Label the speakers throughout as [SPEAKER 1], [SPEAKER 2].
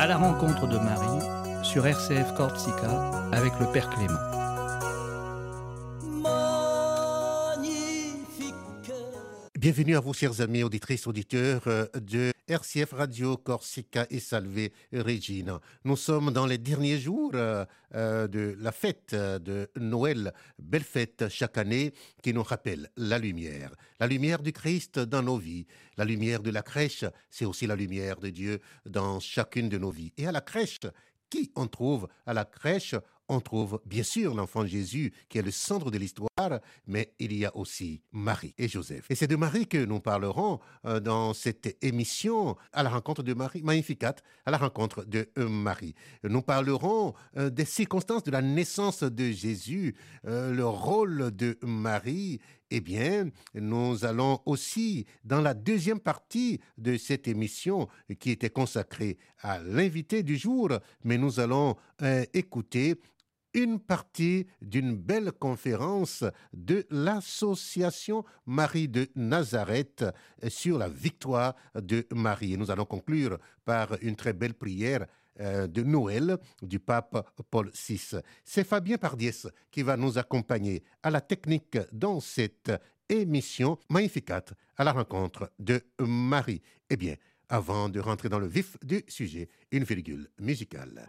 [SPEAKER 1] À la rencontre de Marie sur RCF Corsica avec le Père Clément.
[SPEAKER 2] Bienvenue à vous, chers amis auditrices, auditeurs euh, de RCF Radio Corsica et Salvé Regina. Nous sommes dans les derniers jours euh, euh, de la fête de Noël, belle fête chaque année qui nous rappelle la lumière, la lumière du Christ dans nos vies, la lumière de la crèche, c'est aussi la lumière de Dieu dans chacune de nos vies. Et à la crèche, qui on trouve à la crèche on trouve bien sûr l'enfant Jésus qui est le centre de l'histoire, mais il y a aussi Marie et Joseph. Et c'est de Marie que nous parlerons euh, dans cette émission à la rencontre de Marie, Magnificat, à la rencontre de euh, Marie. Nous parlerons euh, des circonstances de la naissance de Jésus, le rôle de Marie eh bien, nous allons aussi, dans la deuxième partie de cette émission qui était consacrée à l'invité du jour, mais nous allons écouter une partie d'une belle conférence de l'association Marie de Nazareth sur la victoire de Marie. Et nous allons conclure par une très belle prière euh, de Noël du pape Paul VI. C'est Fabien Pardies qui va nous accompagner à la technique dans cette émission Magnificat à la rencontre de Marie. Eh bien, avant de rentrer dans le vif du sujet, une virgule musicale.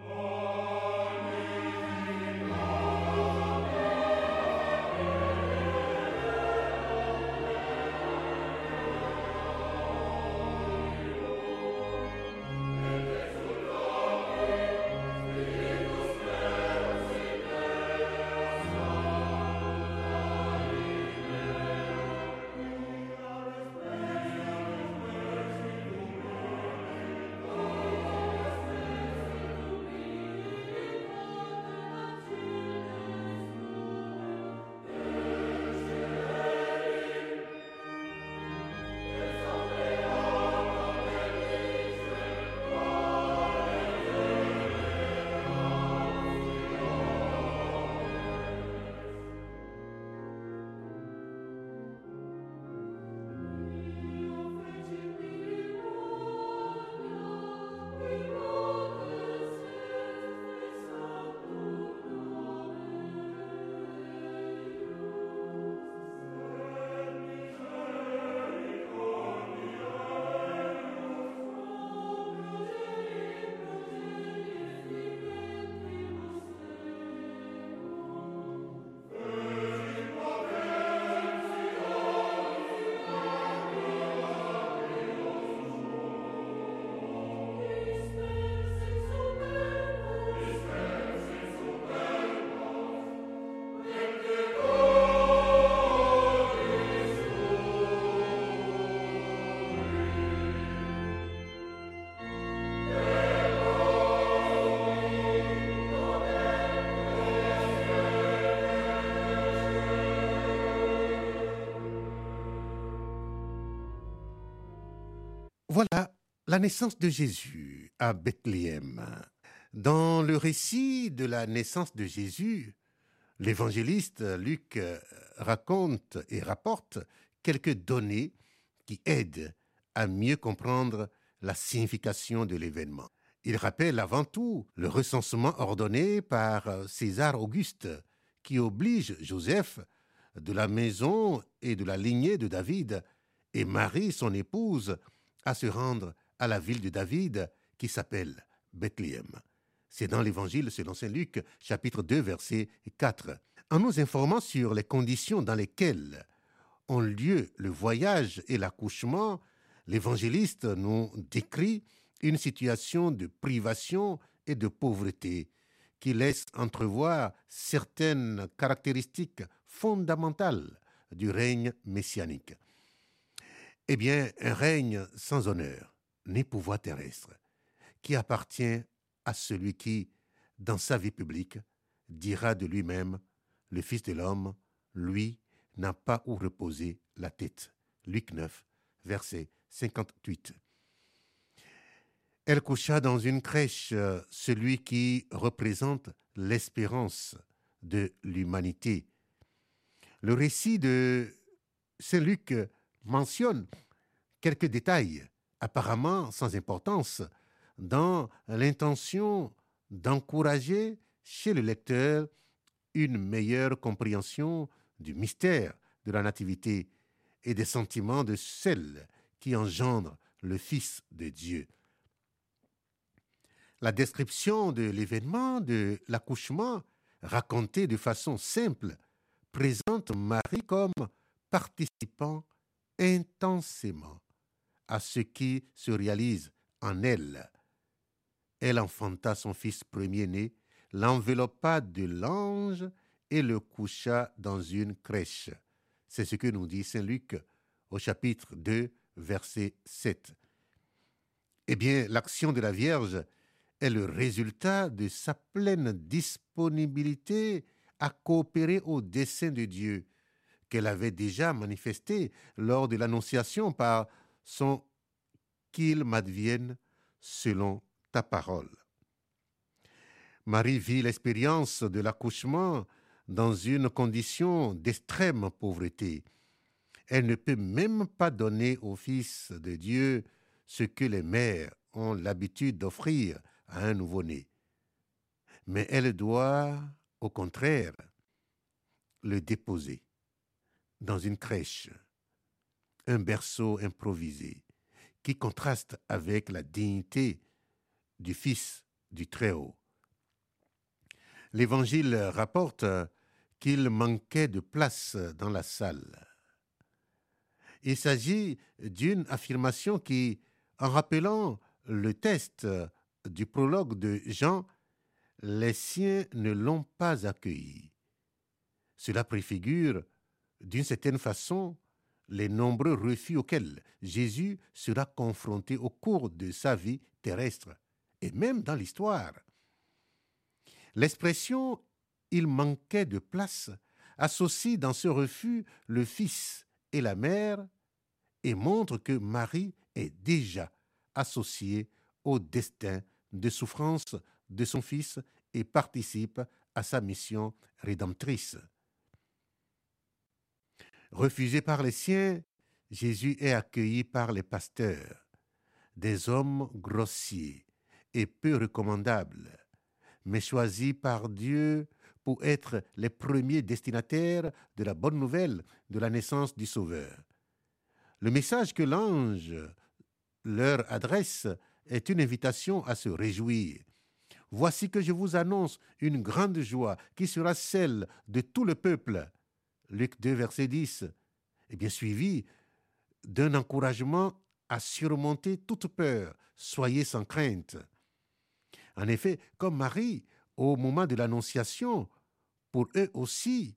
[SPEAKER 2] Voilà la naissance de Jésus à Bethléem. Dans le récit de la naissance de Jésus, l'évangéliste Luc raconte et rapporte quelques données qui aident à mieux comprendre la signification de l'événement. Il rappelle avant tout le recensement ordonné par César Auguste qui oblige Joseph de la maison et de la lignée de David et Marie, son épouse, à se rendre à la ville de David qui s'appelle Bethléem. C'est dans l'Évangile selon Saint Luc, chapitre 2, verset 4. En nous informant sur les conditions dans lesquelles ont lieu le voyage et l'accouchement, l'évangéliste nous décrit une situation de privation et de pauvreté qui laisse entrevoir certaines caractéristiques fondamentales du règne messianique. Eh bien, un règne sans honneur ni pouvoir terrestre, qui appartient à celui qui, dans sa vie publique, dira de lui-même, le Fils de l'homme, lui, n'a pas où reposer la tête. Luc 9, verset 58. Elle coucha dans une crèche celui qui représente l'espérance de l'humanité. Le récit de Saint Luc mentionne quelques détails, apparemment sans importance, dans l'intention d'encourager chez le lecteur une meilleure compréhension du mystère de la Nativité et des sentiments de celle qui engendre le Fils de Dieu. La description de l'événement de l'accouchement, raconté de façon simple, présente Marie comme participant intensément à ce qui se réalise en elle. Elle enfanta son fils premier-né, l'enveloppa de l'ange et le coucha dans une crèche. C'est ce que nous dit Saint Luc au chapitre 2, verset 7. Eh bien, l'action de la Vierge est le résultat de sa pleine disponibilité à coopérer au dessein de Dieu qu'elle avait déjà manifesté lors de l'annonciation par son qu'il m'advienne selon ta parole. Marie vit l'expérience de l'accouchement dans une condition d'extrême pauvreté. Elle ne peut même pas donner au Fils de Dieu ce que les mères ont l'habitude d'offrir à un nouveau-né. Mais elle doit, au contraire, le déposer dans une crèche, un berceau improvisé, qui contraste avec la dignité du Fils du Très-Haut. L'Évangile rapporte qu'il manquait de place dans la salle. Il s'agit d'une affirmation qui, en rappelant le test du prologue de Jean, les siens ne l'ont pas accueilli. Cela préfigure, d'une certaine façon, les nombreux refus auxquels Jésus sera confronté au cours de sa vie terrestre et même dans l'histoire. L'expression il manquait de place associe dans ce refus le fils et la mère et montre que Marie est déjà associée au destin de souffrance de son fils et participe à sa mission rédemptrice. Refusé par les siens, Jésus est accueilli par les pasteurs, des hommes grossiers et peu recommandables, mais choisis par Dieu pour être les premiers destinataires de la bonne nouvelle de la naissance du Sauveur. Le message que l'ange leur adresse est une invitation à se réjouir. Voici que je vous annonce une grande joie qui sera celle de tout le peuple. Luc 2, verset 10, et bien suivi d'un encouragement à surmonter toute peur. Soyez sans crainte. En effet, comme Marie, au moment de l'Annonciation, pour eux aussi,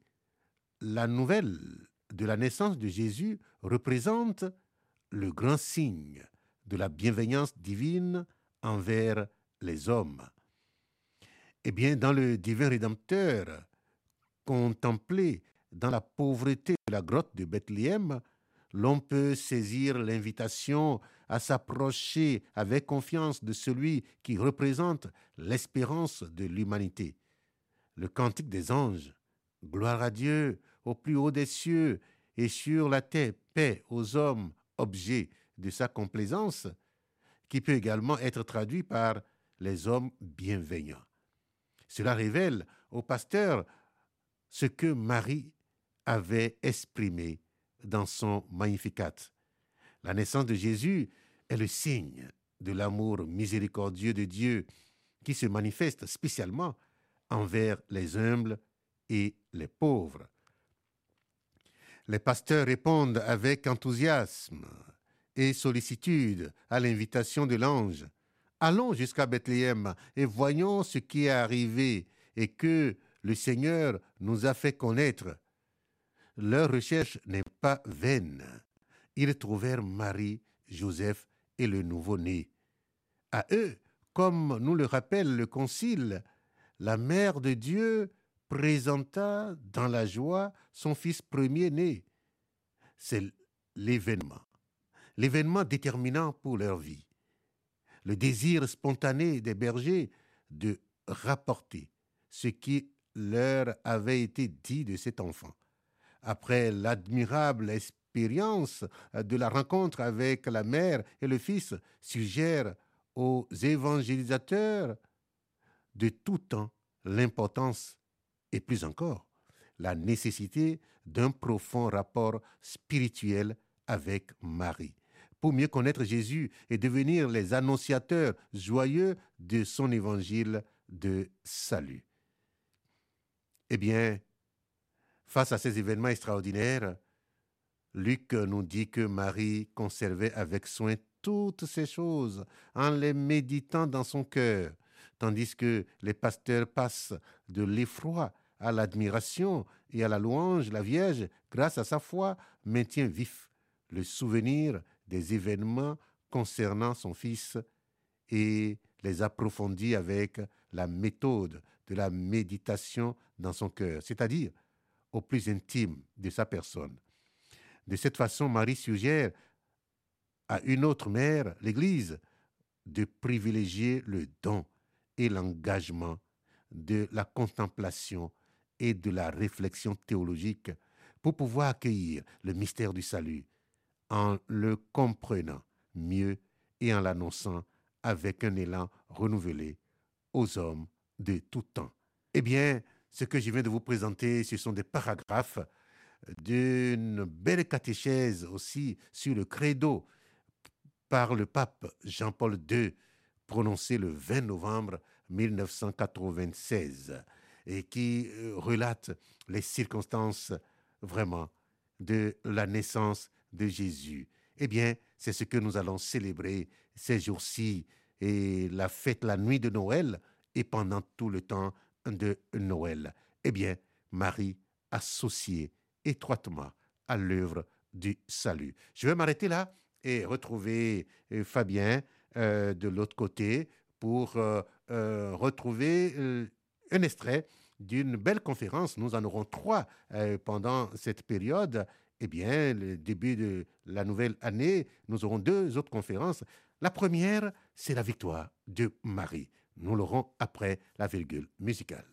[SPEAKER 2] la nouvelle de la naissance de Jésus représente le grand signe de la bienveillance divine envers les hommes. Eh bien, dans le divin Rédempteur, contemplé dans la pauvreté de la grotte de Bethléem, l'on peut saisir l'invitation à s'approcher avec confiance de celui qui représente l'espérance de l'humanité. Le cantique des anges, gloire à Dieu au plus haut des cieux et sur la terre paix aux hommes, objets de sa complaisance, qui peut également être traduit par les hommes bienveillants. Cela révèle au pasteur ce que Marie avait exprimé dans son Magnificat. La naissance de Jésus est le signe de l'amour miséricordieux de Dieu qui se manifeste spécialement envers les humbles et les pauvres. Les pasteurs répondent avec enthousiasme et sollicitude à l'invitation de l'ange. Allons jusqu'à Bethléem et voyons ce qui est arrivé et que le Seigneur nous a fait connaître. Leur recherche n'est pas vaine. Ils trouvèrent Marie, Joseph et le nouveau-né. À eux, comme nous le rappelle le Concile, la Mère de Dieu présenta dans la joie son fils premier-né. C'est l'événement l'événement déterminant pour leur vie. Le désir spontané des bergers de rapporter ce qui leur avait été dit de cet enfant. Après l'admirable expérience de la rencontre avec la mère et le fils, suggère aux évangélisateurs de tout temps l'importance et plus encore la nécessité d'un profond rapport spirituel avec Marie pour mieux connaître Jésus et devenir les annonciateurs joyeux de son évangile de salut. Eh bien, face à ces événements extraordinaires, Luc nous dit que Marie conservait avec soin toutes ces choses en les méditant dans son cœur, tandis que les pasteurs passent de l'effroi à l'admiration et à la louange, la Vierge, grâce à sa foi, maintient vif le souvenir des événements concernant son fils et les approfondit avec la méthode de la méditation dans son cœur, c'est-à-dire au plus intime de sa personne. De cette façon, Marie suggère à une autre mère, l'Église, de privilégier le don et l'engagement de la contemplation et de la réflexion théologique pour pouvoir accueillir le mystère du salut en le comprenant mieux et en l'annonçant avec un élan renouvelé aux hommes de tout temps. Eh bien, ce que je viens de vous présenter, ce sont des paragraphes d'une belle catéchèse aussi sur le credo par le pape Jean-Paul II, prononcé le 20 novembre 1996, et qui euh, relate les circonstances vraiment de la naissance de Jésus. Eh bien, c'est ce que nous allons célébrer ces jours-ci et la fête, la nuit de Noël et pendant tout le temps de Noël. Eh bien, Marie associée étroitement à l'œuvre du salut. Je vais m'arrêter là et retrouver euh, Fabien euh, de l'autre côté pour euh, retrouver un extrait d'une belle conférence. Nous en aurons trois pendant cette période eh bien, le début de la nouvelle année, nous aurons deux autres conférences. La première, c'est la victoire de Marie. Nous l'aurons après la virgule musicale.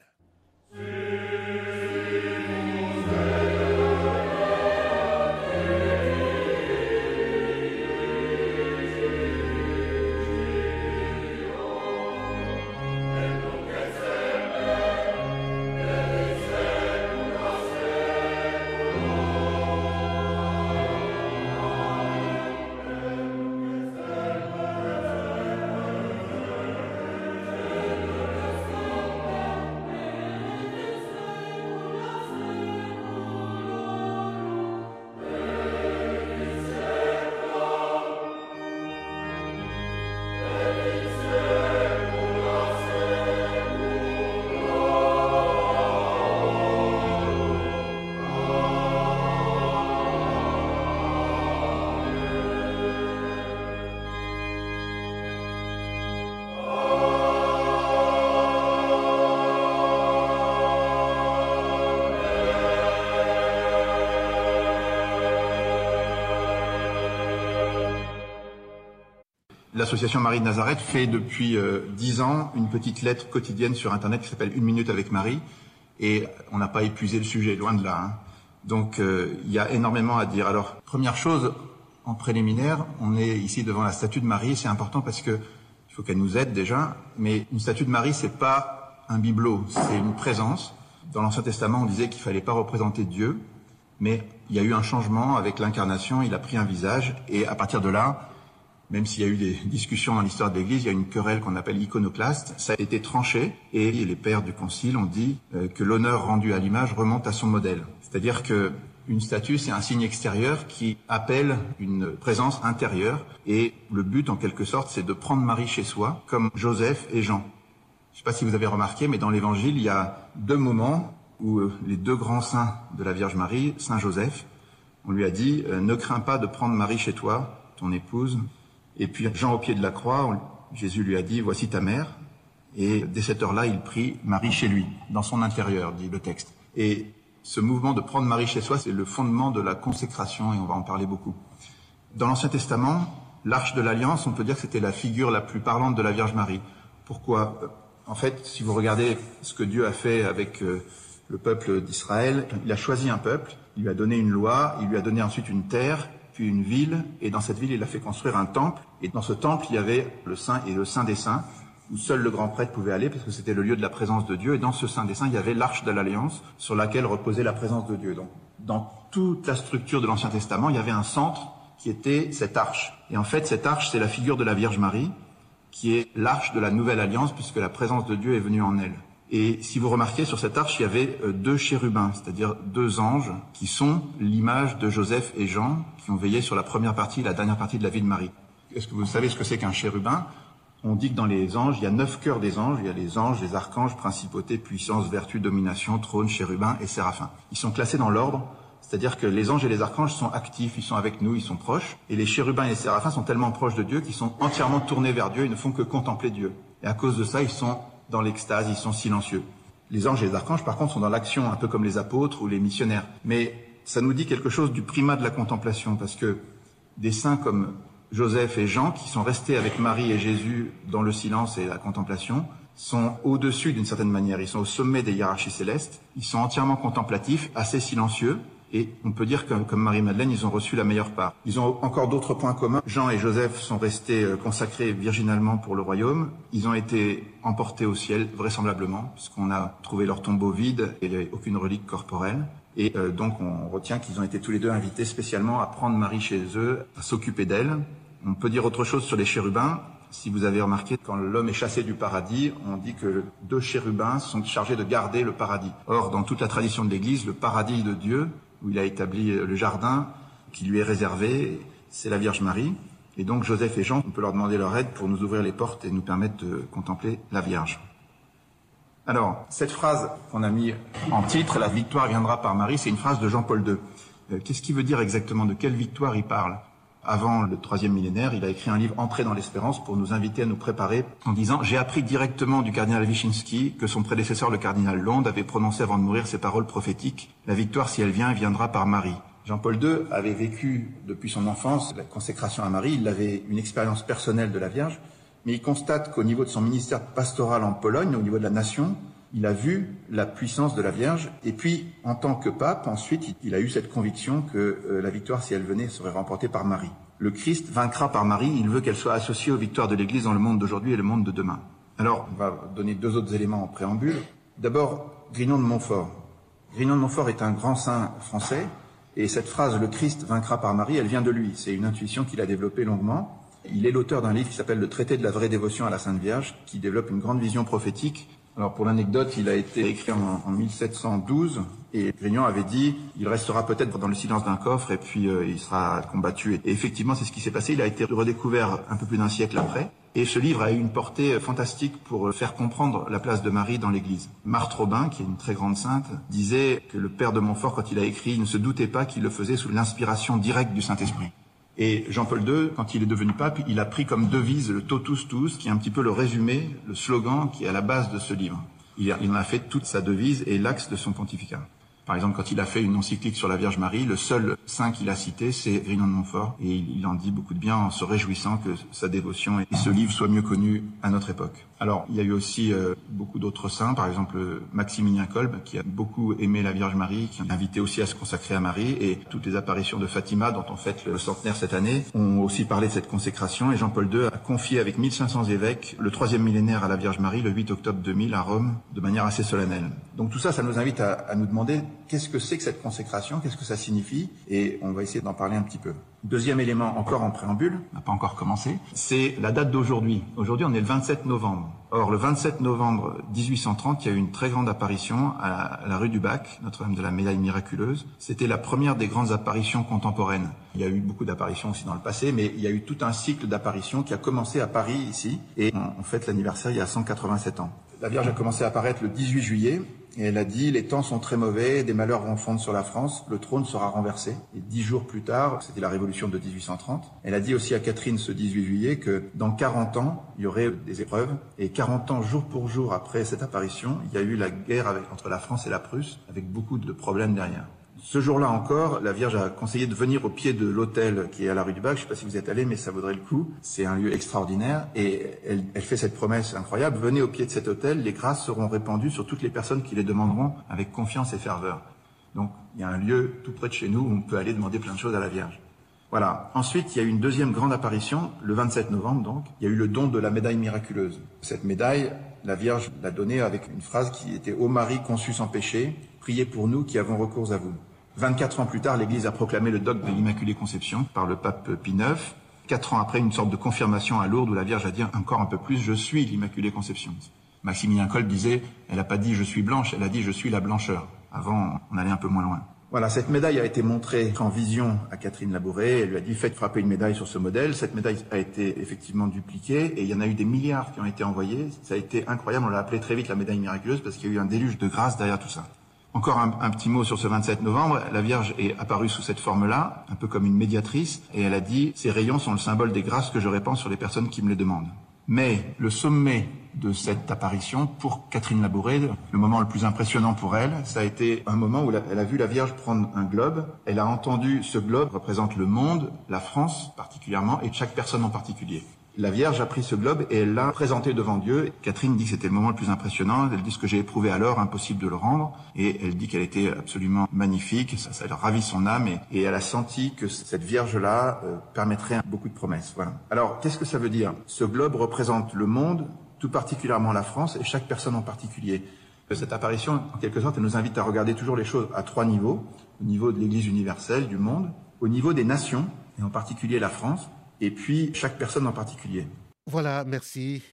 [SPEAKER 3] L'association Marie de Nazareth fait depuis euh, dix ans une petite lettre quotidienne sur Internet qui s'appelle Une minute avec Marie. Et on n'a pas épuisé le sujet, loin de là. Hein. Donc euh, il y a énormément à dire. Alors, première chose, en préliminaire, on est ici devant la statue de Marie. C'est important parce que il faut qu'elle nous aide déjà. Mais une statue de Marie, c'est pas un bibelot, c'est une présence. Dans l'Ancien Testament, on disait qu'il fallait pas représenter Dieu, mais il y a eu un changement avec l'incarnation. Il a pris un visage, et à partir de là, même s'il y a eu des discussions dans l'histoire de l'Église, il y a une querelle qu'on appelle iconoclaste. Ça a été tranché et les pères du Concile ont dit euh, que l'honneur rendu à l'image remonte à son modèle. C'est-à-dire que une statue, c'est un signe extérieur qui appelle une présence intérieure. Et le but, en quelque sorte, c'est de prendre Marie chez soi, comme Joseph et Jean. Je ne sais pas si vous avez remarqué, mais dans l'Évangile, il y a deux moments où euh, les deux grands saints de la Vierge Marie, Saint Joseph, on lui a dit euh, Ne crains pas de prendre Marie chez toi, ton épouse, et puis Jean au pied de la croix, Jésus lui a dit, voici ta mère. Et dès cette heure-là, il prit Marie chez lui, dans son intérieur, dit le texte. Et ce mouvement de prendre Marie chez soi, c'est le fondement de la consécration, et on va en parler beaucoup. Dans l'Ancien Testament, l'arche de l'Alliance, on peut dire que c'était la figure la plus parlante de la Vierge Marie. Pourquoi? En fait, si vous regardez ce que Dieu a fait avec euh, le peuple d'Israël, il a choisi un peuple, il lui a donné une loi, il lui a donné ensuite une terre, puis une ville, et dans cette ville, il a fait construire un temple. Et dans ce temple, il y avait le Saint et le Saint des Saints, où seul le grand prêtre pouvait aller, parce que c'était le lieu de la présence de Dieu. Et dans ce Saint des Saints, il y avait l'arche de l'Alliance, sur laquelle reposait la présence de Dieu. Donc, dans toute la structure de l'Ancien Testament, il y avait un centre qui était cette arche. Et en fait, cette arche, c'est la figure de la Vierge Marie, qui est l'arche de la nouvelle alliance, puisque la présence de Dieu est venue en elle. Et si vous remarquez, sur cette arche, il y avait euh, deux chérubins, c'est-à-dire deux anges, qui sont l'image de Joseph et Jean, qui ont veillé sur la première partie la dernière partie de la vie de Marie. Est-ce que vous savez ce que c'est qu'un chérubin? On dit que dans les anges, il y a neuf cœurs des anges. Il y a les anges, les archanges, principautés, puissance, vertu, domination, trône, chérubin et séraphins. Ils sont classés dans l'ordre, c'est-à-dire que les anges et les archanges sont actifs, ils sont avec nous, ils sont proches. Et les chérubins et les séraphins sont tellement proches de Dieu qu'ils sont entièrement tournés vers Dieu, ils ne font que contempler Dieu. Et à cause de ça, ils sont dans l'extase, ils sont silencieux. Les anges et les archanges, par contre, sont dans l'action, un peu comme les apôtres ou les missionnaires. Mais ça nous dit quelque chose du primat de la contemplation, parce que des saints comme Joseph et Jean, qui sont restés avec Marie et Jésus dans le silence et la contemplation, sont au-dessus d'une certaine manière. Ils sont au sommet des hiérarchies célestes. Ils sont entièrement contemplatifs, assez silencieux, et on peut dire que, comme Marie-Madeleine, ils ont reçu la meilleure part. Ils ont encore d'autres points communs. Jean et Joseph sont restés euh, consacrés virginalement pour le royaume. Ils ont été emportés au ciel, vraisemblablement, puisqu'on a trouvé leur tombeau vide et aucune relique corporelle. Et euh, donc on retient qu'ils ont été tous les deux invités spécialement à prendre Marie chez eux, à s'occuper d'elle. On peut dire autre chose sur les chérubins. Si vous avez remarqué, quand l'homme est chassé du paradis, on dit que deux chérubins sont chargés de garder le paradis. Or, dans toute la tradition de l'Église, le paradis de Dieu où il a établi le jardin qui lui est réservé, c'est la Vierge Marie. Et donc Joseph et Jean, on peut leur demander leur aide pour nous ouvrir les portes et nous permettre de contempler la Vierge. Alors, cette phrase qu'on a mis en titre, La victoire viendra par Marie, c'est une phrase de Jean-Paul II. Euh, qu'est-ce qu'il veut dire exactement? De quelle victoire il parle? Avant le troisième millénaire, il a écrit un livre Entrée dans l'espérance pour nous inviter à nous préparer en disant J'ai appris directement du cardinal Wyszynski que son prédécesseur, le cardinal Londe, avait prononcé avant de mourir ces paroles prophétiques La victoire, si elle vient, viendra par Marie. Jean-Paul II avait vécu depuis son enfance la consécration à Marie, il avait une expérience personnelle de la Vierge, mais il constate qu'au niveau de son ministère pastoral en Pologne, au niveau de la nation, il a vu la puissance de la Vierge, et puis en tant que pape, ensuite, il a eu cette conviction que euh, la victoire, si elle venait, serait remportée par Marie. Le Christ vaincra par Marie, il veut qu'elle soit associée aux victoires de l'Église dans le monde d'aujourd'hui et le monde de demain. Alors, on va donner deux autres éléments en préambule. D'abord, Grignon de Montfort. Grignon de Montfort est un grand saint français, et cette phrase, le Christ vaincra par Marie, elle vient de lui. C'est une intuition qu'il a développée longuement. Il est l'auteur d'un livre qui s'appelle Le traité de la vraie dévotion à la Sainte Vierge, qui développe une grande vision prophétique alors pour l'anecdote, il a été écrit en, 1712 et Grignon avait dit il restera peut-être dans le silence d'un coffre et puis euh, il sera combattu. Et effectivement, c'est ce qui s'est passé. Il a été redécouvert un peu plus d'un siècle après. Et ce livre a eu une portée fantastique pour faire comprendre la place de Marie dans l'Église. Marthe Robin, qui est une très grande sainte, disait que le père de Montfort, quand il a écrit, ne se doutait pas qu'il le faisait sous l'inspiration directe du Saint-Esprit. Et Jean-Paul II, quand il est devenu pape, il a pris comme devise le totus tous, qui est un petit peu le résumé, le slogan qui est à la base de ce livre. Il, en a fait toute sa devise et l'axe de son pontificat. Par exemple, quand il a fait une encyclique sur la Vierge Marie, le seul saint qu'il a cité, c'est Grignon de Montfort, et il, en dit beaucoup de bien en se réjouissant que sa dévotion et ce livre soient mieux connus à notre époque. Alors, il y a eu aussi euh, beaucoup d'autres saints, par exemple Maximilien Kolb, qui a beaucoup aimé la Vierge Marie, qui a invité aussi à se consacrer à Marie, et toutes les apparitions de Fatima, dont on fête le centenaire cette année, ont aussi parlé de cette consécration, et Jean-Paul II a confié avec 1500 évêques le troisième millénaire à la Vierge Marie le 8 octobre 2000 à Rome, de manière assez solennelle. Donc tout ça, ça nous invite à, à nous demander qu'est-ce que c'est que cette consécration, qu'est-ce que ça signifie, et on va essayer d'en parler un petit peu. Deuxième élément, encore en préambule, on n'a pas encore commencé, c'est la date d'aujourd'hui. Aujourd'hui, on est le 27 novembre. Or, le 27 novembre 1830, il y a eu une très grande apparition à la rue du Bac, Notre-Dame de la Médaille miraculeuse. C'était la première des grandes apparitions contemporaines. Il y a eu beaucoup d'apparitions aussi dans le passé, mais il y a eu tout un cycle d'apparitions qui a commencé à Paris ici, et on fête l'anniversaire il y a 187 ans. La Vierge a commencé à apparaître le 18 juillet, et elle a dit, les temps sont très mauvais, des malheurs vont fondre sur la France, le trône sera renversé. Et dix jours plus tard, c'était la révolution de 1830, elle a dit aussi à Catherine ce 18 juillet que dans 40 ans, il y aurait des épreuves. Et 40 ans, jour pour jour après cette apparition, il y a eu la guerre entre la France et la Prusse, avec beaucoup de problèmes derrière. Ce jour-là encore, la Vierge a conseillé de venir au pied de l'hôtel qui est à la rue du Bac. Je ne sais pas si vous êtes allé, mais ça vaudrait le coup. C'est un lieu extraordinaire. Et elle, fait cette promesse incroyable. Venez au pied de cet hôtel, les grâces seront répandues sur toutes les personnes qui les demanderont avec confiance et ferveur. Donc, il y a un lieu tout près de chez nous où on peut aller demander plein de choses à la Vierge. Voilà. Ensuite, il y a eu une deuxième grande apparition, le 27 novembre donc. Il y a eu le don de la médaille miraculeuse. Cette médaille, la Vierge l'a donnée avec une phrase qui était Ô Marie conçue sans péché, priez pour nous qui avons recours à vous. 24 ans plus tard, l'Église a proclamé le dogme de l'Immaculée Conception par le pape Pie IX. Quatre ans après, une sorte de confirmation à Lourdes où la Vierge a dit encore un peu plus, je suis l'Immaculée Conception. Maximilien Kolb disait, elle n'a pas dit je suis blanche, elle a dit je suis la blancheur. Avant, on allait un peu moins loin. Voilà, cette médaille a été montrée en vision à Catherine Labouré. Elle lui a dit faites frapper une médaille sur ce modèle. Cette médaille a été effectivement dupliquée et il y en a eu des milliards qui ont été envoyés. Ça a été incroyable. On l'a appelé très vite la médaille miraculeuse parce qu'il y a eu un déluge de grâce derrière tout ça. Encore un, petit mot sur ce 27 novembre. La Vierge est apparue sous cette forme-là, un peu comme une médiatrice, et elle a dit ces rayons sont le symbole des grâces que je répands sur les personnes qui me les demandent. Mais le sommet de cette apparition, pour Catherine Labouré, le moment le plus impressionnant pour elle, ça a été un moment où elle a vu la Vierge prendre un globe. Elle a entendu ce globe représente le monde, la France particulièrement, et chaque personne en particulier. La Vierge a pris ce globe et elle l'a présenté devant Dieu. Catherine dit que c'était le moment le plus impressionnant. Elle dit ce que j'ai éprouvé alors, impossible de le rendre. Et elle dit qu'elle était absolument magnifique. Ça, ça a ravi son âme et, et, elle a senti que cette Vierge-là euh, permettrait beaucoup de promesses. Voilà. Alors, qu'est-ce que ça veut dire? Ce globe représente le monde, tout particulièrement la France et chaque personne en particulier. Cette apparition, en quelque sorte, elle nous invite à regarder toujours les choses à trois niveaux. Au niveau de l'Église universelle, du monde, au niveau des nations, et en particulier la France, et puis chaque personne en particulier.
[SPEAKER 2] Voilà, merci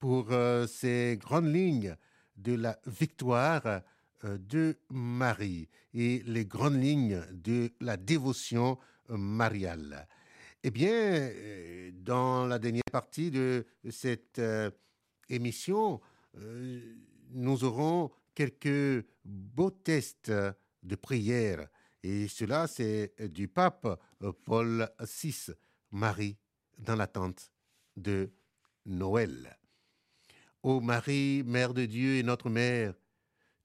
[SPEAKER 2] pour euh, ces grandes lignes de la victoire euh, de Marie et les grandes lignes de la dévotion euh, mariale. Eh bien, dans la dernière partie de cette émission, nous aurons quelques beaux tests de prière. Et cela, c'est du pape Paul VI. Marie dans l'attente de Noël. Ô Marie, Mère de Dieu et notre Mère,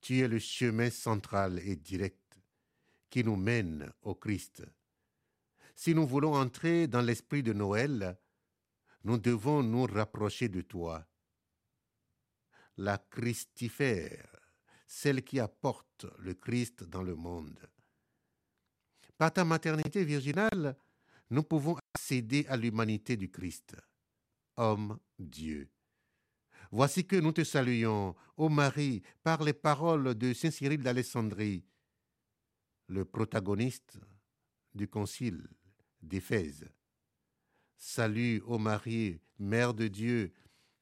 [SPEAKER 2] tu es le chemin central et direct qui nous mène au Christ. Si nous voulons entrer dans l'esprit de Noël, nous devons nous rapprocher de toi. La Christifère, celle qui apporte le Christ dans le monde. Par ta maternité virginale, nous pouvons accéder à l'humanité du Christ, homme Dieu. Voici que nous te saluons, ô Marie, par les paroles de Saint Cyril d'Alexandrie, le protagoniste du concile d'Éphèse. Salut, ô Marie, Mère de Dieu,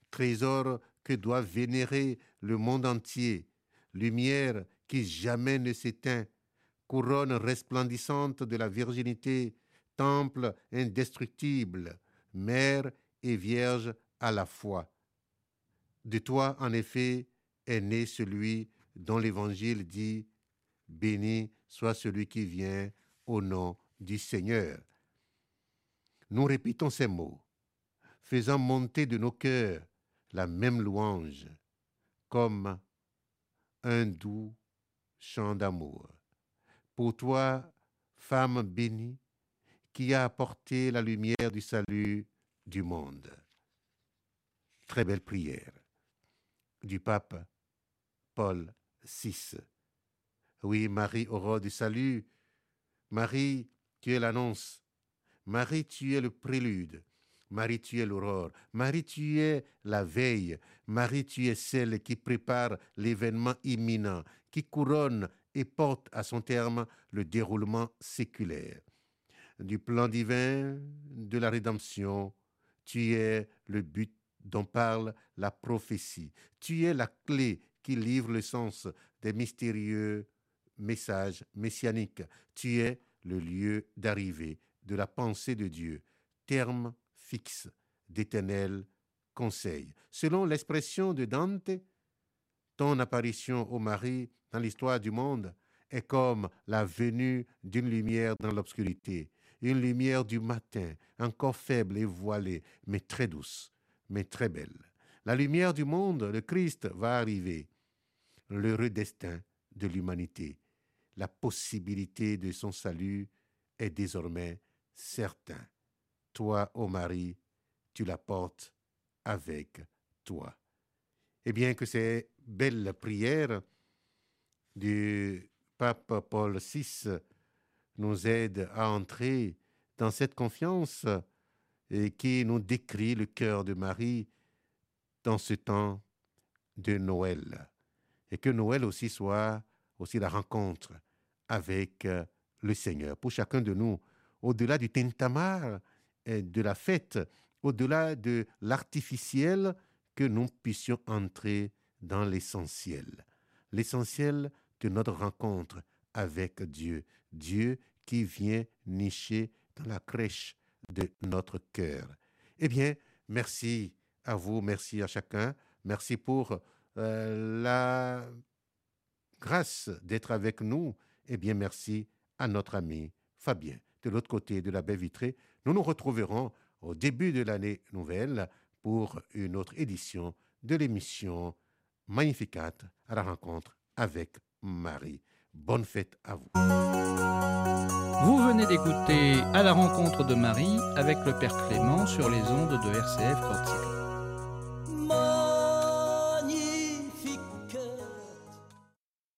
[SPEAKER 2] trésor que doit vénérer le monde entier, lumière qui jamais ne s'éteint, couronne resplendissante de la virginité, temple indestructible, mère et vierge à la fois. De toi, en effet, est né celui dont l'Évangile dit Béni soit celui qui vient au nom du Seigneur. Nous répétons ces mots, faisant monter de nos cœurs la même louange, comme un doux chant d'amour. Pour toi, femme bénie, qui a apporté la lumière du salut du monde. Très belle prière du pape Paul VI. Oui, Marie, aurore du salut, Marie, tu es l'annonce, Marie, tu es le prélude, Marie, tu es l'aurore, Marie, tu es la veille, Marie, tu es celle qui prépare l'événement imminent, qui couronne et porte à son terme le déroulement séculaire du plan divin de la rédemption. Tu es le but dont parle la prophétie. Tu es la clé qui livre le sens des mystérieux messages messianiques. Tu es le lieu d'arrivée de la pensée de Dieu, terme fixe d'éternel conseil. Selon l'expression de Dante, ton apparition au Marie dans l'histoire du monde est comme la venue d'une lumière dans l'obscurité une lumière du matin, encore faible et voilée, mais très douce, mais très belle. La lumière du monde, le Christ, va arriver. L'heureux destin de l'humanité, la possibilité de son salut est désormais certain. Toi, ô Marie, tu la portes avec toi. Et bien que ces belles prières du pape Paul VI nous aide à entrer dans cette confiance et qui nous décrit le cœur de Marie dans ce temps de Noël. Et que Noël aussi soit aussi la rencontre avec euh, le Seigneur. Pour chacun de nous, au-delà du tintamarre et de la fête, au-delà de l'artificiel, que nous puissions entrer dans l'essentiel. L'essentiel de notre rencontre avec Dieu. Dieu qui vient nicher dans la crèche de notre cœur. Eh bien, merci à vous, merci à chacun, merci pour euh, la grâce d'être avec nous. Eh bien, merci à notre ami Fabien. De l'autre côté de la baie vitrée, nous nous retrouverons au début de l'année nouvelle pour une autre édition de l'émission Magnificat à la rencontre avec Marie. Bonne fête à vous.
[SPEAKER 1] Vous venez d'écouter À la rencontre de Marie avec le Père Clément sur les ondes de RCF Corsica.